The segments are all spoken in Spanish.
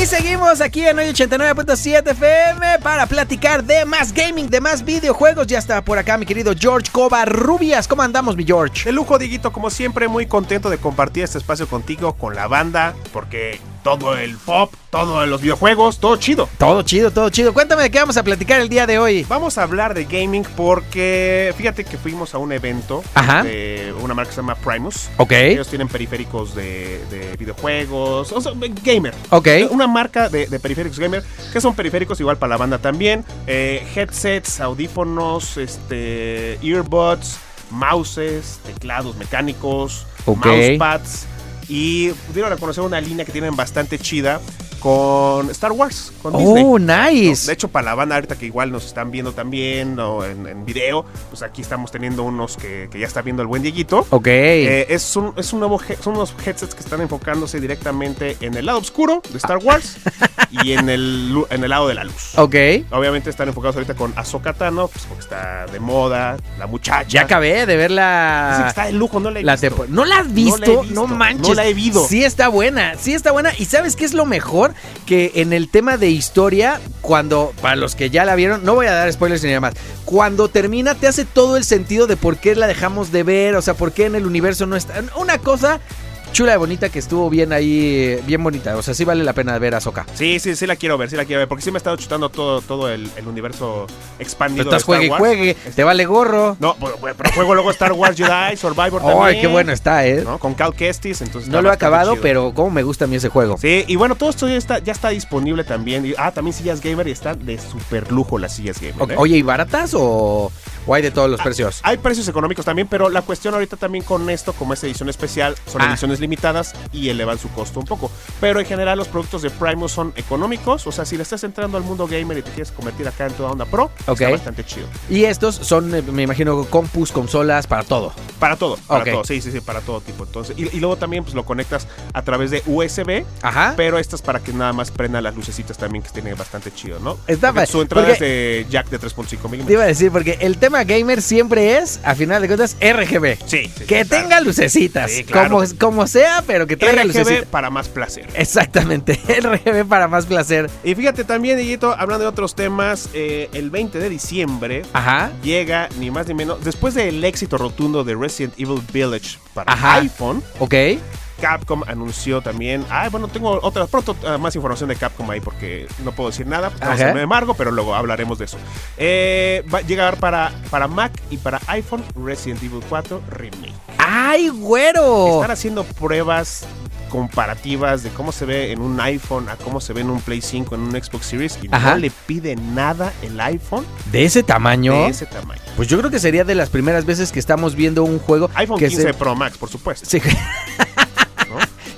Y seguimos aquí en hoy 89.7 FM para platicar de más gaming, de más videojuegos. Ya está por acá mi querido George Covarrubias. ¿Cómo andamos, mi George? De lujo, Diguito, como siempre, muy contento de compartir este espacio contigo, con la banda, porque todo el pop, todos los videojuegos, todo chido. Todo chido, todo chido. Cuéntame de qué vamos a platicar el día de hoy. Vamos a hablar de gaming porque fíjate que fuimos a un evento Ajá. de una marca que se llama Primus. Ok. Ellos tienen periféricos de, de videojuegos, o sea, gamer. Ok. Una marca de, de periféricos gamer, que son periféricos igual para la banda también. eh, headsets, audífonos, este, earbuds, mouses, teclados mecánicos, Ok. mousepads. Y pudieron conocer una línea que tienen bastante chida con Star Wars, con Disney. Oh, ¿no? nice. De hecho, para la banda ahorita que igual nos están viendo también o en, en video, pues aquí estamos teniendo unos que, que ya está viendo el buen Dieguito. Ok. Eh, es, un, es un nuevo son unos headsets que están enfocándose directamente en el lado oscuro de Star Wars y en el, en el lado de la luz. ok. Obviamente están enfocados ahorita con Ahsoka Tano, pues porque está de moda, la muchacha. Ya acabé de ver Dice que la. está de lujo, no la he la visto. ¿No la has No visto? la he No, visto, manches. no la he visto. Sí está buena, sí está buena. ¿Y sabes qué es lo mejor? Que en el tema de historia, cuando, para los que ya la vieron, no voy a dar spoilers ni nada más. Cuando termina, te hace todo el sentido de por qué la dejamos de ver, o sea, por qué en el universo no está. Una cosa chula y bonita que estuvo bien ahí, bien bonita. O sea, sí vale la pena ver a Soka. Sí, sí, sí la quiero ver, sí la quiero ver, porque sí me he estado chutando todo, todo el, el universo expandido Pero estás de Star juegue Wars. juegue, te vale gorro. No, pero, pero juego luego Star Wars Jedi, Survivor también. Ay, qué bueno está, ¿eh? ¿no? Con Cal Kestis, entonces No lo he acabado, chido. pero cómo me gusta a mí ese juego. Sí, y bueno, todo esto ya está, ya está disponible también. Y- ah, también sillas gamer y están de super lujo las sillas gamer. ¿eh? Oye, ¿y baratas o, o hay de todos los precios? Hay precios económicos también, pero la cuestión ahorita también con esto, como es edición especial, son Ah. ediciones limitadas y elevan su costo un poco. Pero en general los productos de Primus son económicos, o sea, si le estás entrando al mundo gamer y te quieres convertir acá en toda onda pro, Ok. está bastante chido. Y estos son, eh, me imagino, compus, consolas, para todo. Para todo, para todo, sí, sí, sí, para todo tipo. Entonces, y, y luego también pues lo conectas a través de USB, Ajá. pero estas para que nada más prenda las lucecitas también, que tiene bastante chido, ¿no? Está su entrada es de jack de 3.5 Te iba milímetros. a decir, porque el tema gamer siempre es, a final de cuentas, RGB. Sí, sí, Que claro. tenga lucecitas. Sí, claro. como, como sea, pero que traiga RGB lucecitas. para más placer. Exactamente. RGB para más placer. Y fíjate también, Dieguito, hablando de otros temas, eh, el 20 de diciembre Ajá. llega ni más ni menos, después del éxito rotundo de Resident Evil Village para Ajá. iPhone, Ok. Capcom anunció también. Ah, bueno, tengo otra, pronto ah, más información de Capcom ahí porque no puedo decir nada. me embargo, pero luego hablaremos de eso. Eh, va a llegar para, para Mac y para iPhone Resident Evil 4 Remake. ¡Ay, güero! Están haciendo pruebas comparativas de cómo se ve en un iPhone a cómo se ve en un Play 5, en un Xbox Series y Ajá. no le pide nada el iPhone ¿De ese tamaño? de ese tamaño. Pues yo creo que sería de las primeras veces que estamos viendo un juego iPhone que 15 se- Pro Max, por supuesto. Sí.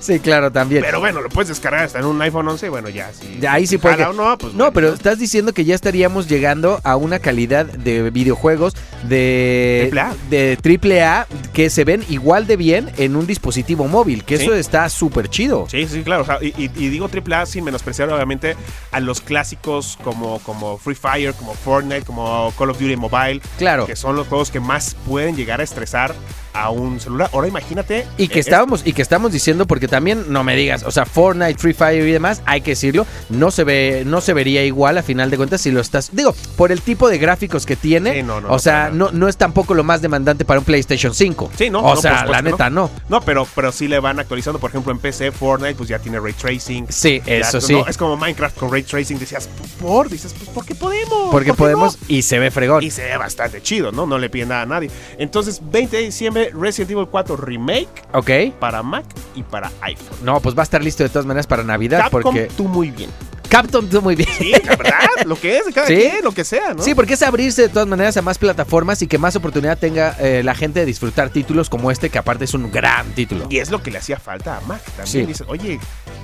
sí, claro, también. Pero bueno, lo puedes descargar hasta en un iPhone 11, bueno, ya. Si, Ya, ahí sí puede que- no, pues No, bueno, pero estás diciendo que ya estaríamos llegando a una calidad de videojuegos de Triple A. de triple A que se ven igual de bien en un dispositivo móvil, que Sí. eso está súper chido. Sí, sí, claro. o sea, y, y- y digo AAA sin menospreciar obviamente a los clásicos como, como Free Fire, como Fortnite, como Call of Duty Mobile, Claro. que son los juegos que más pueden llegar a estresar a un celular. Ahora imagínate. Y que eh, estábamos y que estamos diciendo porque también no me digas, o sea, Fortnite, Free Fire y demás, hay que decirlo, no se ve no se vería igual a final de cuentas si lo estás digo, por el tipo de gráficos que tiene, Sí, no, no, o no, sea, no no es tampoco lo más demandante para un PlayStation 5. Sí, no, O sea, la neta no. No, pero, pero sí le van actualizando. Por ejemplo, en PC, Fortnite, pues ya tiene ray tracing. Sí, eso sí. Es como Minecraft con ray tracing. Decías, ¿por? Dices, pues, ¿por qué podemos? Porque ¿Por qué podemos y se ve fregón. Y se ve bastante chido, ¿no? No le piden nada a nadie. Entonces, 20 de diciembre, Resident Evil 4 Remake Ok. para Mac y para iPhone. No, pues va a estar listo de todas maneras para Navidad Capcom, porque tú muy bien. Capcom tú muy bien. Sí, la verdad, lo que es cada Sí. quien, lo que sea, ¿no? Sí, porque es abrirse de todas maneras a más plataformas y que más oportunidad tenga eh, la gente de disfrutar títulos como este, que aparte es un gran título. Y es lo que le hacía falta a Mac. También Sí. dice, oye,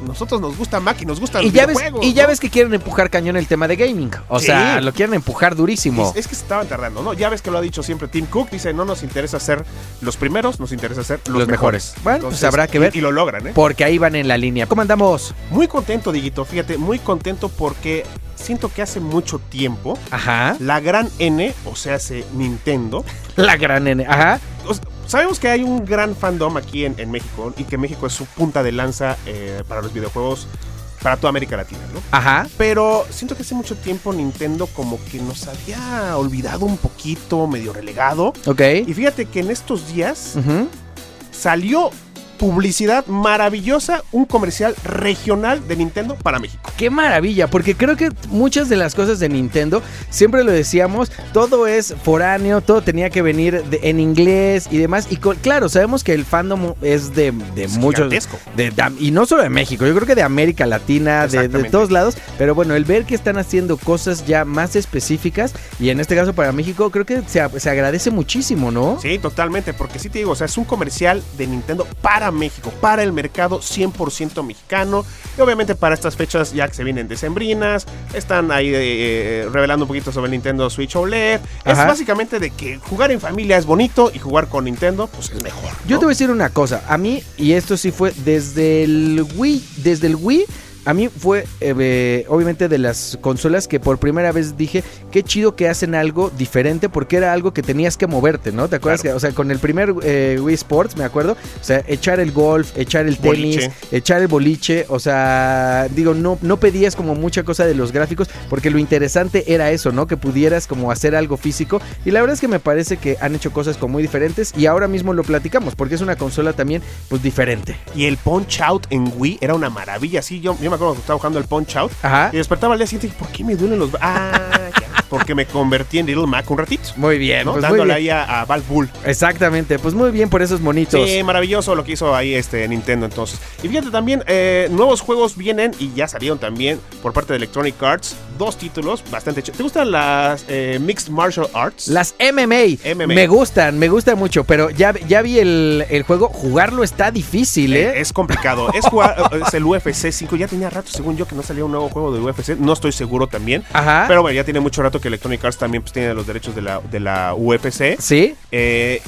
nosotros nos gusta Mac y nos gustan Y los ya, ves, y ya ¿no? ves que quieren empujar cañón el tema de gaming. O Sí. sea, lo quieren empujar durísimo. Es, es que se estaban tardando, ¿no? Ya ves que lo ha dicho siempre Tim Cook. Dice, no nos interesa ser los primeros, nos interesa ser los, Los mejores. Bueno, pues habrá que ver. Y, y lo logran, ¿eh? Porque ahí van en la línea. ¿Cómo andamos? Muy contento, Diguito. Fíjate, muy contento porque siento que hace mucho tiempo Ajá. la gran N, o sea, hace Nintendo. La gran N. Ajá. o sea, sabemos que hay un gran fandom aquí en, en México y que México es su punta de lanza eh, para los videojuegos para toda América Latina, ¿no? Ajá. Pero siento que hace mucho tiempo Nintendo como que nos había olvidado un poquito, medio relegado. Ok. Y fíjate que en estos días salió publicidad maravillosa, un comercial regional de Nintendo para México. Qué maravilla, porque creo que muchas de las cosas de Nintendo, siempre lo decíamos, todo es foráneo, todo tenía que venir de- en inglés y demás. Y claro, sabemos que el fandom es de, de Es muchos... de- y no solo de México, yo creo que de América Latina, de, de todos lados. Pero bueno, el ver que están haciendo cosas ya más específicas, y en este caso para México, creo que se, se agradece muchísimo, ¿no? Sí, totalmente, porque sí te digo, o sea, es un comercial de Nintendo para México, para el mercado 100% mexicano. Y obviamente para estas fechas ya que se vienen decembrinas, están ahí eh, revelando un poquito sobre el Nintendo Switch OLED. Es básicamente de que jugar en familia es bonito y jugar con Nintendo pues es mejor. Yo te voy a decir una cosa, a mí, y esto sí fue desde el Wii, desde el Wii, a mí fue eh, obviamente de las consolas que por primera vez dije, qué chido que hacen algo diferente porque era algo que tenías que moverte, ¿no? ¿Te acuerdas? Claro. Que, o sea, con el primer eh, Wii Sports, me acuerdo, o sea, echar el golf, echar el tenis, Boliche. echar el boliche, o sea, digo, no, no pedías como mucha cosa de los gráficos porque lo interesante era eso, ¿no? Que pudieras como hacer algo físico y la verdad es que me parece que han hecho cosas como muy diferentes y ahora mismo lo platicamos porque es una consola también pues diferente. Y el Punch Out en Wii era una maravilla. Sí, yo, yo me acuerdo que estaba jugando el Punch Out Ajá. y despertaba al día siguiente y ¿por qué me duelen los Ah, ya, porque me convertí en Little Mac un ratito. Muy bien, ¿no? pues muy Dándole bien. ahí a, a Valve Bull. Exactamente, pues muy bien por esos monitos. Sí, maravilloso lo que hizo ahí este Nintendo entonces. Y fíjate también, eh, nuevos juegos vienen y ya salieron también por parte de Electronic Arts. Dos títulos bastante ch- ¿Te gustan las eh, Mixed Martial Arts? Las MMA, MMA. me gustan, me gustan mucho, pero ya, ya vi el, el juego, jugarlo está difícil, ¿eh? Eh, es complicado. Es, jugar, es el UFC 5. Ya tenía rato, según yo, que no salía un nuevo juego de UFC. No estoy seguro también. Ajá. Pero bueno, ya tiene mucho rato que Electronic Arts también pues, tiene los derechos de la, de la UFC. sí, Eh,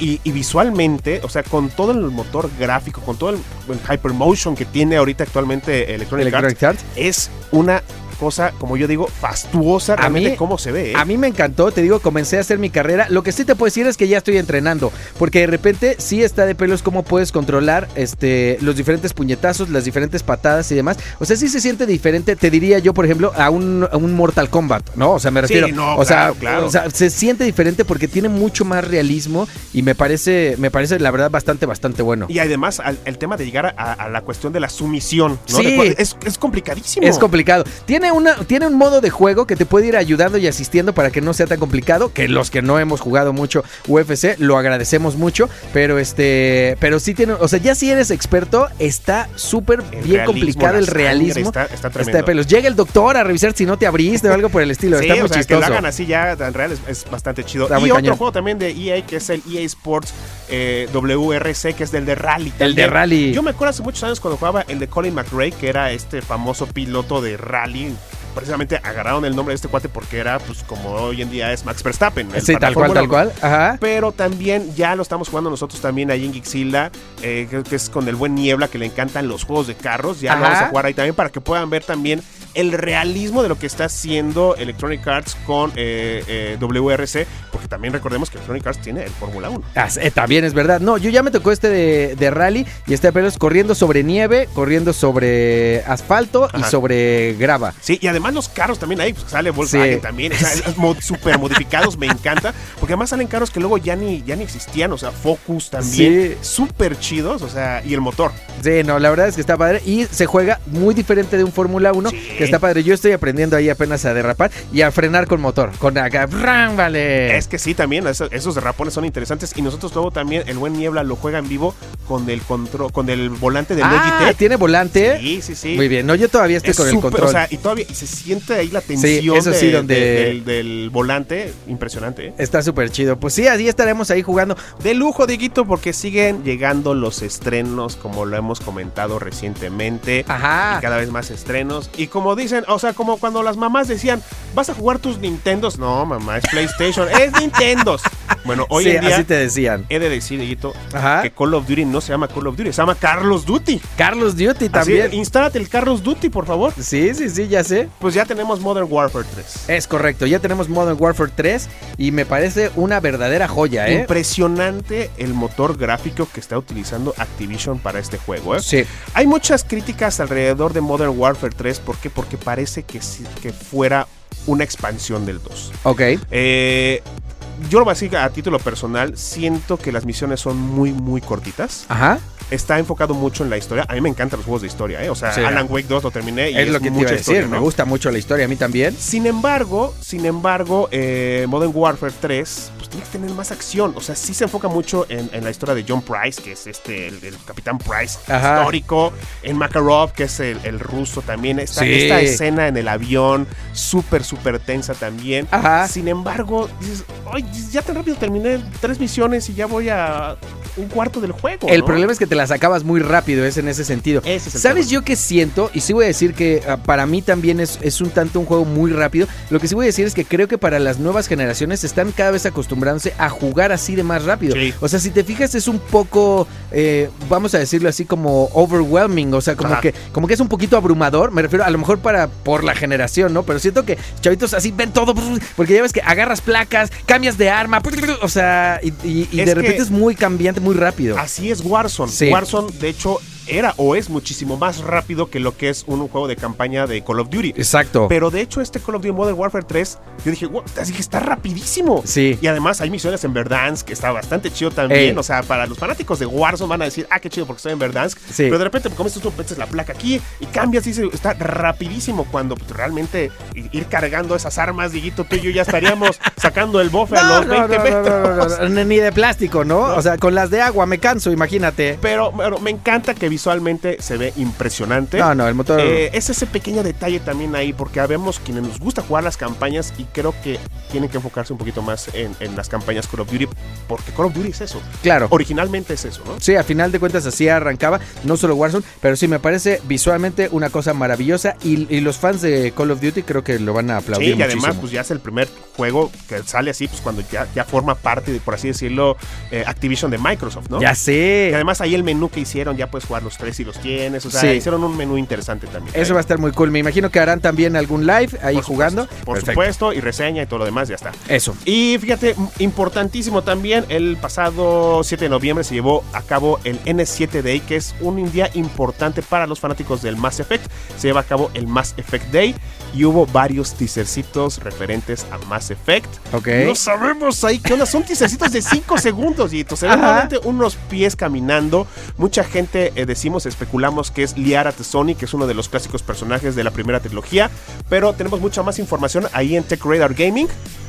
y, y visualmente, o sea, con todo el motor gráfico, con todo el, el Hypermotion que tiene ahorita actualmente Electronic, Arts, Electronic Arts. es una cosa, como yo digo, fastuosa realmente mí- cómo se ve. ¿eh? A mí me encantó, te digo, comencé a hacer mi carrera. Lo que sí te puedo decir es que ya estoy entrenando, porque de repente sí está de pelos cómo puedes controlar este, los diferentes puñetazos, las diferentes patadas y demás. O sea, sí se siente diferente, te diría yo, por ejemplo, a un, a un Mortal Kombat, ¿no? O sea, me Sí, refiero. no, o, sea, claro, o sea, se siente diferente porque tiene mucho más realismo y me parece, me parece la verdad bastante, bastante bueno. Y además al- el tema de llegar a, a la cuestión de la sumisión, ¿no? Sí. Es, es complicadísimo. Es complicado. Tiene, una, tiene un modo de juego que te puede ir ayudando y asistiendo para que no sea tan complicado. Que los que no hemos jugado mucho UFC lo agradecemos mucho. Pero este. Pero sí tiene. O sea, ya si eres experto, está súper bien complicado el realismo. está- está tremendo. de pelos. Llega el doctor a revisar si no te abriste o algo por el estilo. Sí, está muy o sea, que chistoso. lo hagan así ya tan real es, es bastante chido. Está y otro cañón. juego también de EA que es el EA Sports eh, WRC, que es del de Rally. El de rally. Yo me acuerdo hace muchos años cuando jugaba el de Colin McRae, que era este famoso piloto de rally. Precisamente agarraron el nombre de este cuate porque era, pues, como hoy en día es Max Verstappen. el Sí, tal cual, tal 1. cual. Ajá. Pero también ya lo estamos jugando nosotros también ahí en Geekzilla, eh, que, que es con el buen Niebla, que le encantan los juegos de carros. Ya lo vamos a jugar ahí también para que puedan ver también el realismo de lo que está haciendo Electronic Arts con eh, eh, WRC, porque también recordemos que Electronic Arts tiene el Fórmula 1. Ah, eh, también es verdad. No, yo ya me tocó este de, de rally y este pelos corriendo sobre nieve, corriendo sobre asfalto y sobre grava. Sí, y además los carros también ahí, pues sale Volkswagen Sí. también, o sea, super modificados, me encanta, porque además salen carros que luego ya ni, ya ni existían, o sea, Focus también, Sí. súper chidos, o sea, y el motor. Sí, no, la verdad es que está padre y se juega muy diferente de un Fórmula 1 Sí. que está padre. Yo estoy aprendiendo ahí apenas a derrapar y a frenar con motor. Con acá, vale. Es que sí, también eso- esos derrapones son interesantes y nosotros luego también el buen Niebla lo juega en vivo con el control, con el volante del ah, Logitech. tiene volante. Sí, sí, sí. Muy bien. No, yo todavía estoy Es con el súper- control. O sea, y todavía y se siente ahí la tensión eso sí, de- donde- de- del, del volante. Impresionante, ¿eh? Está súper chido. Pues sí, así estaremos ahí jugando. De lujo, Dieguito, porque siguen llegando los estrenos, como lo hemos comentado recientemente. Ajá. Y cada vez más estrenos. Y como dicen, o sea, como cuando las mamás decían, ¿vas a jugar tus Nintendos? No, mamá, es PlayStation, es Nintendos. Bueno, hoy sí, en día así te decían. he de decir, Dieguito, Ajá. que Call of Duty no se llama Call of Duty, se llama Carlos Duty. Carlos Duty Así, también. instálate el Carlos Duty, por favor. Sí, sí, sí, ya sé. Pues ya tenemos Modern Warfare 3. Es correcto, ya tenemos Modern Warfare 3 y me parece una verdadera joya, ¿eh? Impresionante el motor gráfico que está utilizando Activision para este juego. ¿eh? Sí, Hay muchas críticas alrededor de Modern Warfare 3. ¿Por qué? Porque parece que, sí- que fuera una expansión del 2. ok. Eh, yo lo voy a decir a título personal. Siento que las misiones son muy, muy cortitas. Ajá. Está enfocado mucho en la historia. A mí me encantan los juegos de historia. ¿eh? O sea, Sí. Alan Wake 2 lo terminé y es, es, lo que te mucha iba a decir, historia, me gusta mucho la historia, a mí también. Sin embargo, sin embargo, eh, Modern Warfare 3, pues tiene que tener más acción. O sea, sí se enfoca mucho en, en la historia de John Price, que es este, el, el Capitán Price Ajá. histórico. En Makarov, que es el, el ruso también. Esta, Sí. esta escena en el avión, súper, súper tensa también. Ajá. Sin embargo, dices, ay, ya tan rápido terminé tres misiones y ya voy a un cuarto del juego. El ¿no? problema es que te las acabas muy rápido, es en ese sentido. Ese es el ¿Sabes yo qué siento? Y sí voy a decir que ah, para mí también es, es un tanto un juego muy rápido. Lo que sí voy a decir es que creo que para las nuevas generaciones están cada vez acostumbrándose a jugar así de más rápido. Sí. O sea, si te fijas es un poco, eh, vamos a decirlo así como overwhelming, o sea, como Ajá. que, como que es un poquito abrumador. Me refiero a lo mejor para por la generación, ¿no? Pero siento que chavitos así ven todo, porque ya ves que agarras placas, cambias de arma, o sea, y, y- y Es de que- repente es muy cambiante, muy rápido. Así es Warzone. Sí. Warzone, de hecho, era o es muchísimo más rápido que lo que es un juego de campaña de Call of Duty. Exacto. Pero de hecho, este Call of Duty Modern Warfare 3, yo dije, wow, así que está rapidísimo. Sí. Y además hay misiones en Verdansk, que está bastante chido también. Ey. O sea, para los fanáticos de Warzone van a decir, ah, qué chido porque estoy en Verdansk. Sí. Pero de repente, como tú metes la placa aquí y cambias y está rapidísimo. Cuando pues, realmente ir cargando esas armas, Diguito, tú y yo ya estaríamos sacando el bofe a los no, 20 no, no, metros. ni de plástico, ¿no? O sea, con las de agua me canso, imagínate. Pero, pero me encanta que visualmente se ve impresionante. No, no, el motor. Eh, es ese pequeño detalle también ahí, porque habemos quienes nos gusta jugar las campañas y creo que tienen que enfocarse un poquito más en, en las campañas Call of Duty, porque Call of Duty es eso. claro. Originalmente es eso, ¿no? Sí, a final de cuentas así arrancaba, no solo Warzone, pero sí me parece visualmente una cosa maravillosa y, y los fans de Call of Duty creo que lo van a aplaudir Sí, y además, muchísimo. pues ya es el primer juego que sale así, pues cuando ya, ya forma parte, de, por así decirlo, eh, Activision de Microsoft, ¿no? Ya Y sé. además ahí el menú que hicieron, ya puedes jugar los tres y los tienes, o sea, Sí. hicieron un menú interesante también. Eso va a estar muy cool. Me imagino que harán también algún live ahí Por jugando. supuesto, Por Perfecto. supuesto, y reseña y todo lo demás, ya está. Eso. Y fíjate, importantísimo también, el pasado 7 de noviembre se llevó a cabo el N7 Day, que es un día importante para los fanáticos del Mass Effect. Se lleva a cabo el Mass Effect Day y hubo varios teasercitos referentes a Mass Effect. Ok. No sabemos ahí qué onda, son teasercitos de 5 segundos y se unos pies caminando. Mucha gente eh, decimos, especulamos que es Liara Tsoni, que es uno de los clásicos personajes de la primera trilogía, pero tenemos mucha más información ahí en Tech Radar Gaming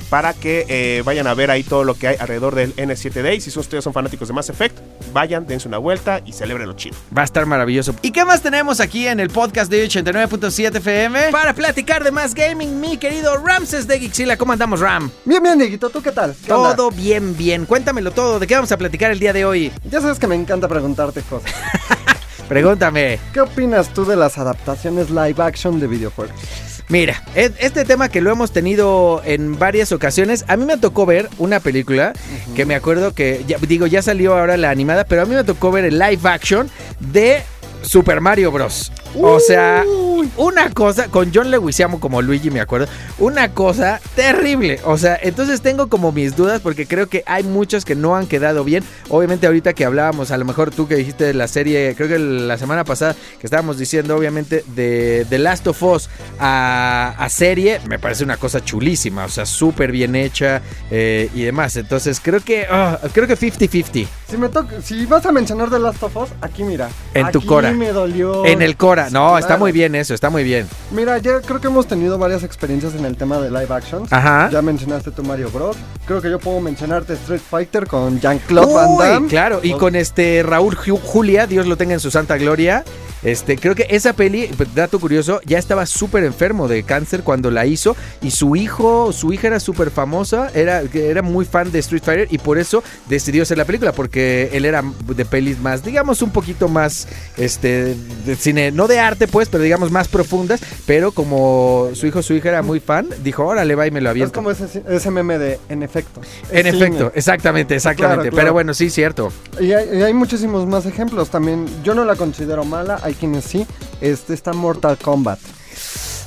para que eh, vayan a ver ahí todo lo que hay alrededor del N7 Day. Si ustedes son fanáticos de Mass Effect, vayan, dense una vuelta y celebrenlo chido. Va a estar maravilloso. ¿Y qué más tenemos aquí en el podcast de 89.7 FM? Para platicar de más gaming, mi querido Ramses de Gixila. ¿Cómo andamos, Ram? Bien, bien, Dieguito, ¿tú qué tal? ¿Qué onda? Todo bien, bien. Cuéntamelo todo. ¿De qué vamos a platicar el día de hoy? Ya sabes que me encanta preguntarte cosas. Pregúntame. ¿Qué opinas tú de las adaptaciones live action de videojuegos? Mira, e- este tema que lo hemos tenido en varias ocasiones, a mí me tocó ver una película que me acuerdo que, ya, digo, ya salió ahora la animada, pero a mí me tocó ver el live action de Super Mario Bros. O sea, una cosa, con John Leguizamo como Luigi, me acuerdo, una cosa terrible. O sea, entonces tengo como mis dudas porque creo que hay muchos que no han quedado bien. Obviamente ahorita que hablábamos, a lo mejor tú que dijiste de la serie, creo que la semana pasada que estábamos diciendo obviamente de The Last of Us a, a serie, me parece una cosa chulísima, o sea, súper bien hecha eh, y demás. Entonces creo que, ah, creo que 50-50 Si, me si vas a mencionar The Last of Us, aquí mira. En tu cora. me dolió. en el Cora. No, está muy bien eso. Eso, está muy bien. Mira, ya creo que hemos tenido varias experiencias en el tema de live actions. Ajá. Ya mencionaste tu Mario Bros. Creo que yo puedo mencionarte Street Fighter con Jean-Claude Van Damme. claro, y con este Raúl Ju- Julia, Dios lo tenga en su santa gloria. Este, creo que esa peli, dato curioso, ya estaba súper enfermo de cáncer cuando la hizo y su hijo, su hija era súper famosa, era, era muy fan de Street Fighter y por eso decidió hacer la película porque él era de pelis más, digamos un poquito más, este, de cine, no de arte pues, pero digamos más profundas, pero como su hijo, su hija era muy fan, dijo, órale, va y me lo Es aviento. como ese, ese meme de en efecto. En Es efecto, exactamente, exactamente. Claro, claro. Pero bueno, sí, cierto. Y hay, y hay muchísimos más ejemplos también. Yo no la considero mala, hay quienes sí. Este está Mortal Kombat.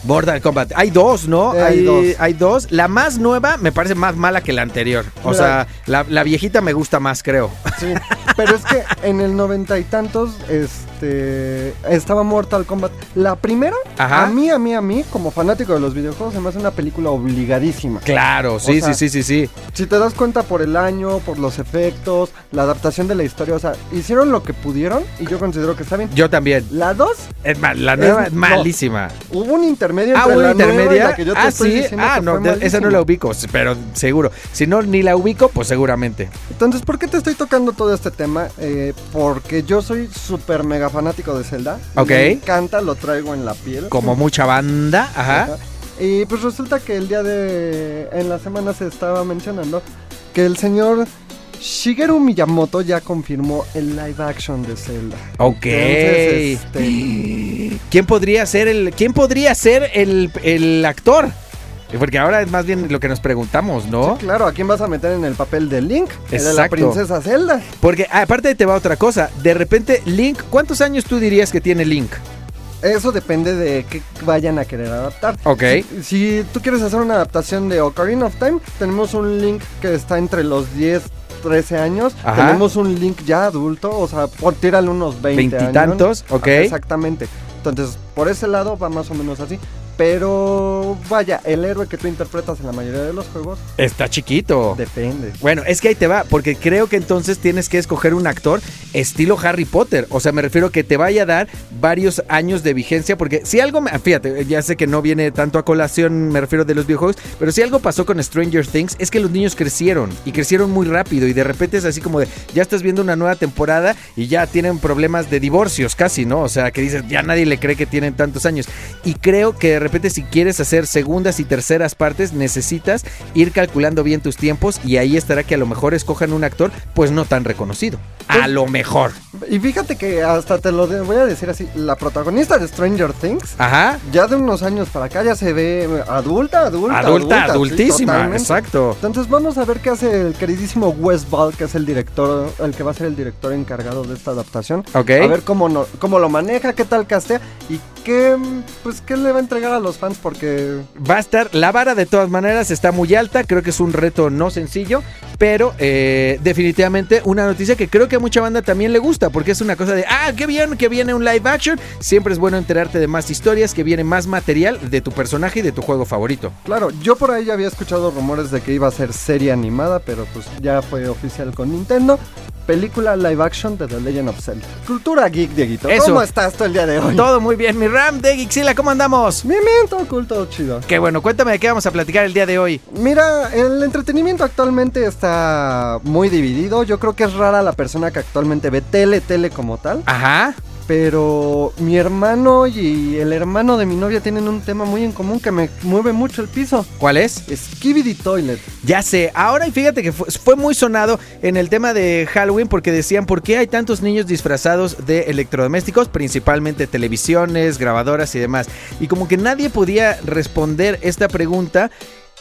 Mortal Kombat. Hay dos, ¿no? Eh, hay dos. hay dos. La más nueva me parece más mala que la anterior. O Mira. sea, la, la viejita me gusta más, creo. Sí, pero es que en el noventa y tantos, este, estaba Mortal Kombat. La primera, Ajá. a mí, a mí, a mí, como fanático de los videojuegos, se me hace una película obligadísima. Claro, sí, sea, sí, sí, sí, sí. Si te das cuenta por el año, por los efectos, la adaptación de la historia, o sea, hicieron lo que pudieron y yo considero que está bien. Yo también. La 2, Es mal, la nueva Es- es no. malísima. hubo un intermedio Ah, entre la nueva y intermedia. la que yo te Ah, estoy sí. Ah, no, esa no la ubico, pero seguro. Si no, ni la ubico, pues seguramente. Entonces, ¿por qué te estoy tocando todo este tema? Eh, porque yo soy súper mega fanático de Zelda. Ok. Me encanta, lo traigo en la piel. Como mucha banda. Ajá. Ajá. Y pues resulta que el día de... En la semana se estaba mencionando que el señor Shigeru Miyamoto ya confirmó el live action de Zelda. Ok. Entonces, este, ¿Quién podría ser el, quién podría ser el, el actor? Porque ahora es más bien lo que nos preguntamos, ¿no? sí, claro, ¿a quién vas a meter en el papel de Link? El de la Exacto. princesa Zelda. Porque ah, aparte te va otra cosa. De repente, Link, ¿cuántos años tú dirías que tiene Link? Eso depende de qué vayan a querer adaptar. Ok. Si, si tú quieres hacer una adaptación de Ocarina of Time, tenemos un Link que está entre los 10, 13 años. Ajá. Tenemos un Link ya adulto, o sea, por tírale unos 20 años. Veintitantos, ok. Exactamente. Entonces, por ese lado va más o menos así. Pero vaya, el héroe que tú interpretas en la mayoría de los juegos Está chiquito. depende. Bueno, es que ahí te va, porque creo que entonces tienes que escoger un actor estilo Harry Potter. O sea, me refiero que te vaya a dar varios años de vigencia, porque si algo, me- fíjate, ya sé que no viene tanto a colación, me refiero de los videojuegos, pero si algo pasó con Stranger Things es que los niños crecieron y crecieron muy rápido y de repente es así como de, ya estás viendo una nueva temporada y ya tienen problemas de divorcios casi, ¿no? O sea, que dices, ya nadie le cree que tienen tantos años. Y creo que repente si quieres hacer segundas y terceras partes, necesitas ir calculando bien tus tiempos y ahí estará que a lo mejor escojan un actor pues no tan reconocido. A lo mejor. Y fíjate que hasta te lo voy a decir así, la protagonista de Stranger Things Ajá. ya de unos años para acá ya se ve adulta, adulta, Adulta, adultísima, exacto. Entonces vamos a ver qué hace el queridísimo Wes Ball, que es el director, el que va a ser el director encargado de esta adaptación. Ok. A ver cómo, no, cómo lo maneja, qué tal castea y qué, pues, qué le va a entregar a los fans porque... Va a estar, la vara de todas maneras está muy alta, creo que es un reto no sencillo, pero eh, definitivamente una noticia que creo que a mucha banda también le gusta, porque es una cosa de, ah, qué bien que viene un live action, siempre es bueno enterarte de más historias, que viene más material de tu personaje y de tu juego favorito. Claro, yo por ahí ya había escuchado rumores de que iba a ser serie animada, pero pues ya fue oficial con Nintendo. Película live action de The Legend of Zelda. Cultura geek, Dieguito. Eso. ¿Cómo estás tú el día de hoy? Todo muy bien, mi Ram de Gixila, ¿cómo andamos? Bien, bien, todo cool, todo chido. Qué bueno, cuéntame de qué vamos a platicar el día de hoy. Mira, el entretenimiento actualmente está muy dividido. Yo creo que es rara la persona que actualmente ve tele, tele como tal. Ajá. Pero mi hermano y el hermano de mi novia tienen un tema muy en común que me mueve mucho el piso. ¿Cuál es? Skibidi Toilet. Ya sé, ahora y fíjate que fue, fue muy sonado en el tema de Halloween porque decían por qué hay tantos niños disfrazados de electrodomésticos, principalmente televisiones, grabadoras y demás. Y como que nadie podía responder esta pregunta.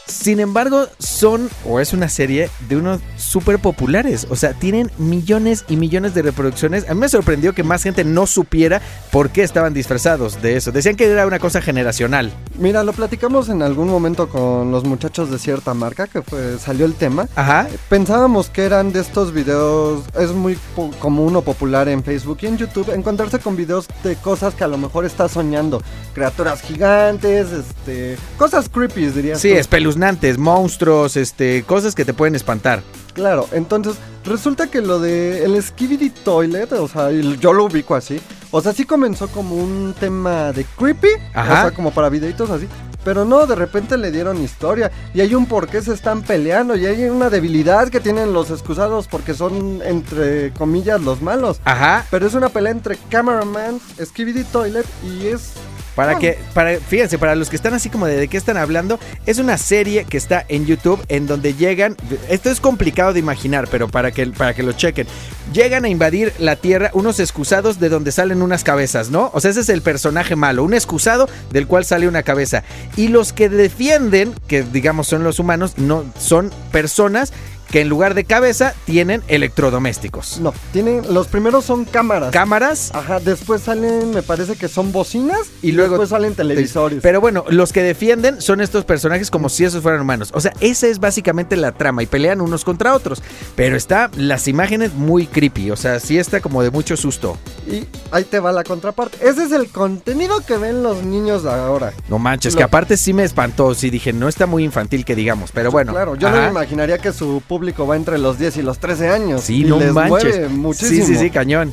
Sin embargo, son, o es una serie de unos súper populares. O sea, tienen millones y millones de reproducciones. A mí me sorprendió que más gente no supiera por qué estaban disfrazados de eso. Decían que era una cosa generacional. Mira, lo platicamos en algún momento con los muchachos de cierta marca que fue, salió el tema. Ajá. Pensábamos que eran de estos videos, es muy común o popular en Facebook y en YouTube encontrarse con videos de cosas que a lo mejor estás soñando. Criaturas gigantes, este, cosas creepy dirías Sí, tú. Espeluznantes, monstruos, este, cosas que te pueden espantar. Claro, entonces resulta que lo de el Skibidi Toilet, o sea, yo lo ubico así, O sea, sí comenzó como un tema de creepy, Ajá. o sea, como para videitos así. Pero no, de repente le dieron historia. Y hay un por qué se están peleando. Y hay una debilidad que tienen los excusados porque son, entre comillas, los malos. Ajá. Pero es una pelea entre Cameraman, Skibidi Toilet y es... Para que, para, fíjense, para los que están así como de, de qué están hablando, es una serie que está en YouTube en donde llegan, esto es complicado de imaginar, pero para que, para que lo chequen, llegan a invadir la Tierra unos excusados de donde salen unas cabezas, ¿no? O sea, ese es el personaje malo, un excusado del cual sale una cabeza. Y los que defienden, que digamos son los humanos, no son personas que en lugar de cabeza tienen electrodomésticos. No, tienen... Los primeros son cámaras. Cámaras, Ajá, después salen, me parece que son bocinas. Y Y, luego- después salen televisores. Pero bueno, los que defienden son estos personajes como si esos fueran humanos. O sea, esa es básicamente la trama y pelean unos contra otros. Pero está las imágenes muy creepy. O sea, sí está como de mucho susto. Y ahí te va la contraparte. Ese es el contenido que ven los niños ahora. No manches, Lo- que aparte sí me espantó. Sí dije, no está muy infantil que digamos. Pero bueno. Claro, yo no me imaginaría que su público va entre los 10 y los 13 años. Sí, y no les manches. mueve muchísimo. Sí, sí, sí, cañón.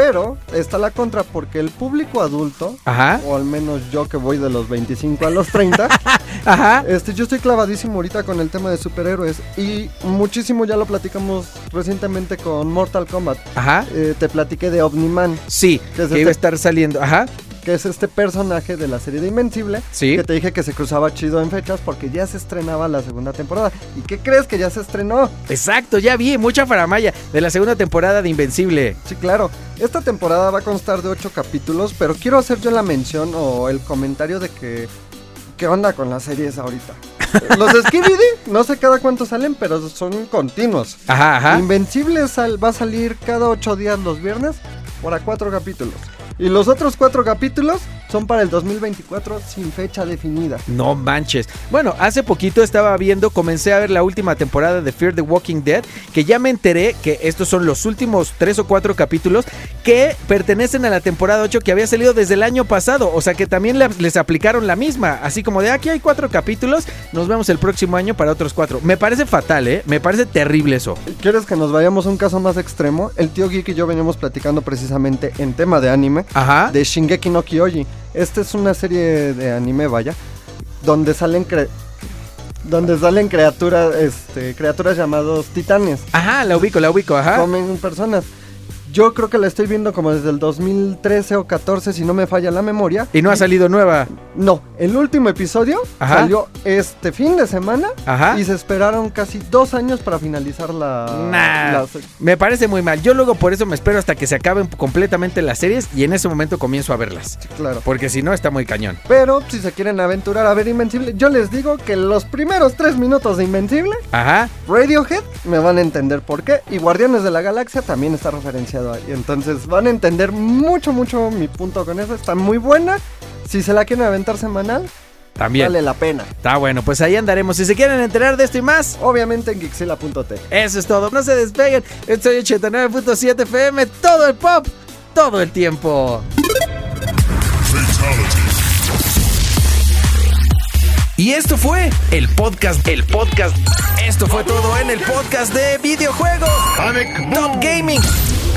Pero está la contra porque el público adulto, Ajá, o al menos yo que voy de los 25 a los 30, ajá. este, yo estoy clavadísimo ahorita con el tema de superhéroes. Y muchísimo ya lo platicamos recientemente con Mortal Kombat. Ajá. Eh, te platiqué de Omniman, Sí, ¿Qué es que este? iba a estar saliendo. Ajá. Que es este personaje de la serie de Invencible. Sí. Que te dije que se cruzaba chido en fechas porque ya se estrenaba la segunda temporada. ¿Y qué crees que ya se estrenó? Exacto, ya vi. Mucha faramaya de la segunda temporada de Invencible. Sí, claro. Esta temporada va a constar de 8 capítulos, pero quiero hacer yo la mención o el comentario de que... ¿Qué onda con las series ahorita? Los Skibidi, no sé cada cuánto salen, pero son continuos. Ajá, ajá. Invencible sal- va a salir cada 8 días los viernes para 4 capítulos. Y los otros 4 capítulos son para el 2024 sin fecha definida. No manches. Bueno, hace poquito estaba viendo, comencé a ver la última temporada de Fear the Walking Dead, que ya me enteré que estos son los últimos tres o cuatro capítulos que pertenecen a la temporada 8 que había salido desde el año pasado. O sea que también le- les aplicaron la misma. Así como de aquí hay cuatro capítulos, nos vemos el próximo año para otros cuatro. Me parece fatal, ¿eh? Me parece terrible eso. ¿Quieres que nos vayamos a un caso más extremo? El tío Geek y yo veníamos platicando precisamente en tema de anime Ajá. de Shingeki no Kyoji. Esta es una serie de anime, vaya, donde salen cre- donde salen criaturas, este, criaturas llamados titanes. Ajá, la ubico, la ubico, ajá. Comen personas. Yo creo que la estoy viendo como desde el 2013 o 14, si no me falla la memoria. Y no ha salido nueva. No, el último episodio Ajá. salió este fin de semana Ajá. y se esperaron casi dos años para finalizar la... Nah, la- me parece muy mal. Yo luego por eso me espero hasta que se acaben completamente las series y en ese momento comienzo a verlas. claro. Porque si no, está muy cañón. Pero si se quieren aventurar a ver Invencible, yo les digo que los primeros tres minutos de Invencible, Ajá. Radiohead, me van a entender por qué. Y Guardianes de la Galaxia también está referenciado ahí. Entonces van a entender mucho, mucho mi punto con eso. Está muy buena. Si se la quieren aventar semanal, También. vale la pena. Está bueno, pues ahí andaremos. Si se quieren enterar de esto y más, Obviamente en Gixila.t. eso es todo. No se despeguen. Estoy 89.7 FM, todo el pop, todo el tiempo. Y esto fue el podcast, el podcast. Esto fue todo en el podcast de videojuegos. Top Gaming.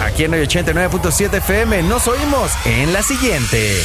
Aquí en el 89.7 FM nos oímos en la siguiente.